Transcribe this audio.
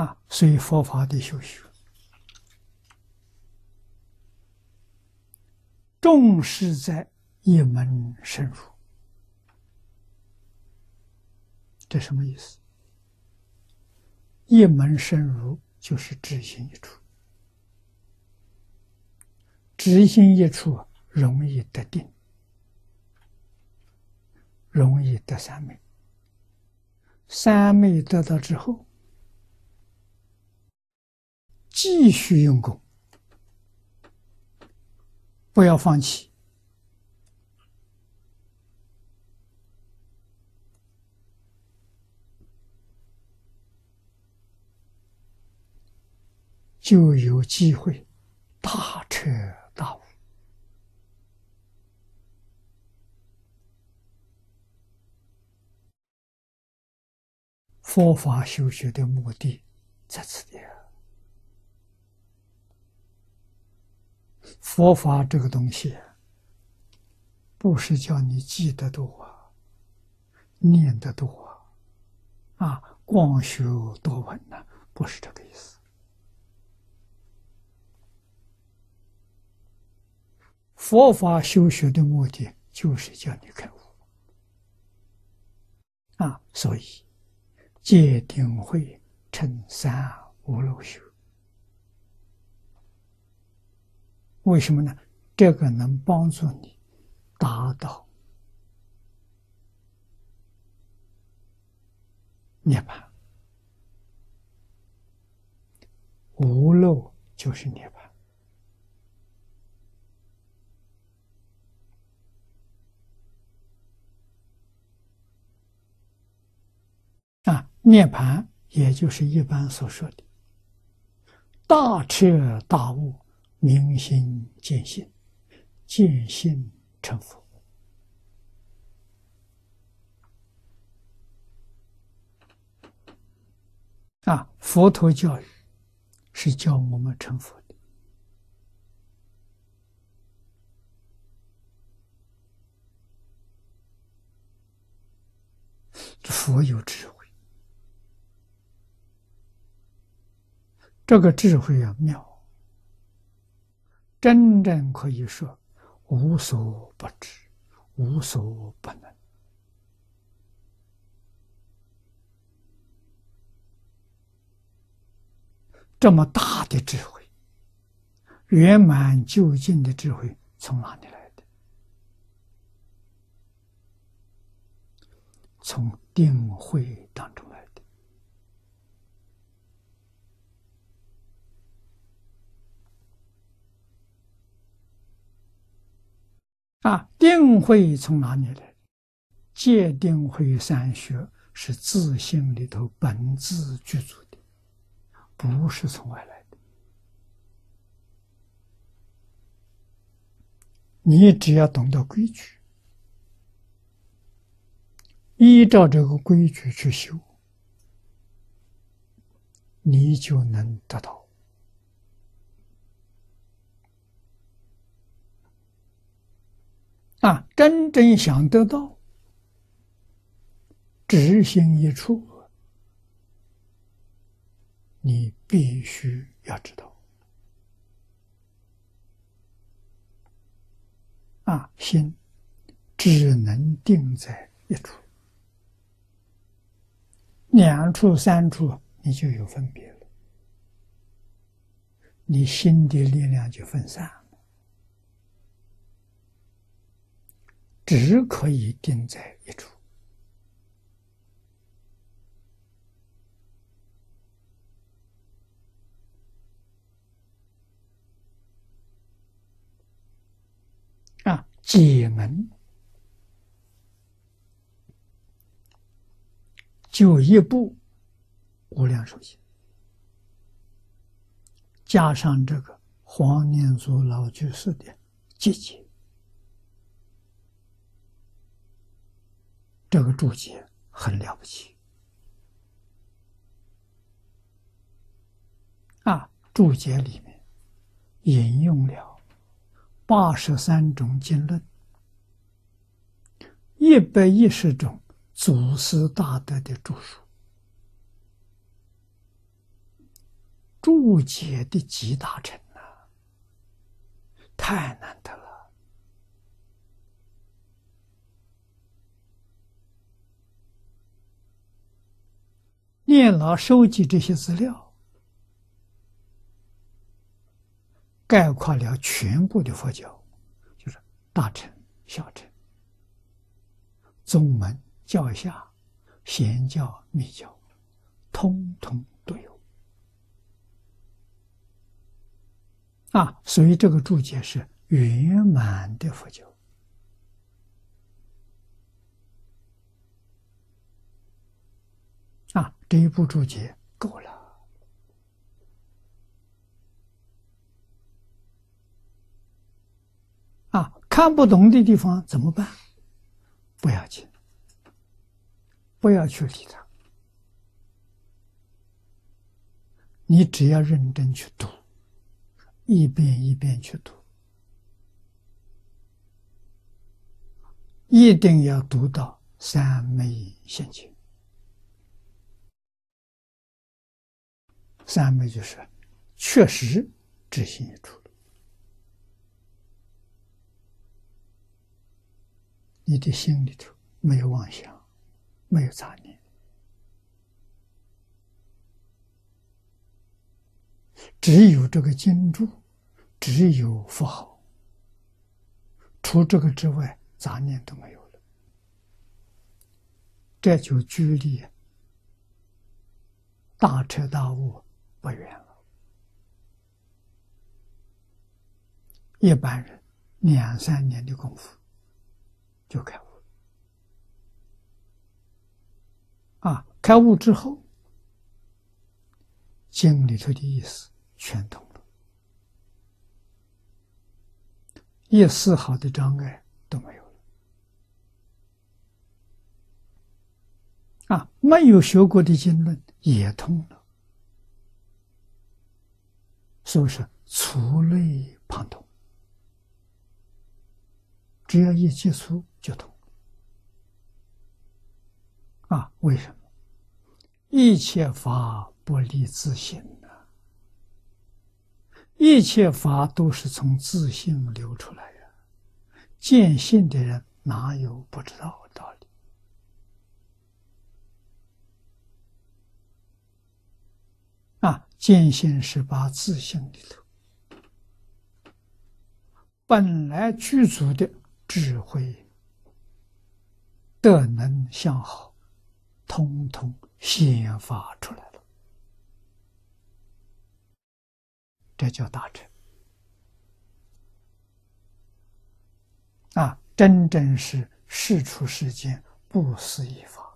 啊，所以佛法的修学，重视在一门深入，这什么意思？一门深入就是知行一处，知行一处容易得定，容易得三昧。三昧得到之后，继续用功，不要放弃。就有机会大彻大悟。佛法修学的目的在此地。佛法这个东西，不是叫你记得多，念得多啊，啊，光学多闻呐，不是这个意思。佛法修学的目的就是叫你开悟啊，所以戒定慧成三无漏修。为什么呢？这个能帮助你达到涅槃，无漏就是涅槃啊。涅盘，也就是一般所说的大彻大悟、明心见性、见性成佛。啊，佛陀教育是教我们成佛的，佛有智慧。这个智慧啊妙，真正可以说无所不知，无所不能。这么大的智慧，圆满究竟的智慧，从哪里来的？从定慧当中。啊，定慧从哪里来？戒定慧三学是自性里头本自具足的，不是从外来的。你只要懂得规矩，依照这个规矩去修，你就能得到。真正想得到，执行一处，你必须要知道。啊，心只能定在一处，两处、三处，你就有分别了，你心的力量就分散。只可以定在一处啊！解门就一部无量寿经，加上这个黄念祖老居士的结解。这个注解很了不起啊！注解里面引用了八十三种经论，一百一十种祖师大德的著述注解的集大成呐，太难得了。念老收集这些资料，概括了全部的佛教，就是大乘、小乘、宗门、教下、显教、密教，通通都有。啊，所以这个注解是圆满的佛教。啊，这一部注解够了。啊，看不懂的地方怎么办？不要紧，不要去理他，你只要认真去读，一遍一遍去读，一定要读到三昧现前。三昧就是确实知心一处，你的心里头没有妄想，没有杂念，只有这个经注，只有符号，除这个之外，杂念都没有了，这就距离大彻大悟。不远了，一般人两三年的功夫就开悟啊！开悟之后，经里头的意思全通了，一丝毫的障碍都没有了啊！没有学过的经论也通了。是不是触类旁通？只要一接触就通啊？为什么？一切法不离自性的，一切法都是从自性流出来的。见性的人哪有不知道的见性是把自性里头本来具足的智慧、德能、相好，通通显发出来了，这叫大成啊！真正是事出世间不思议法。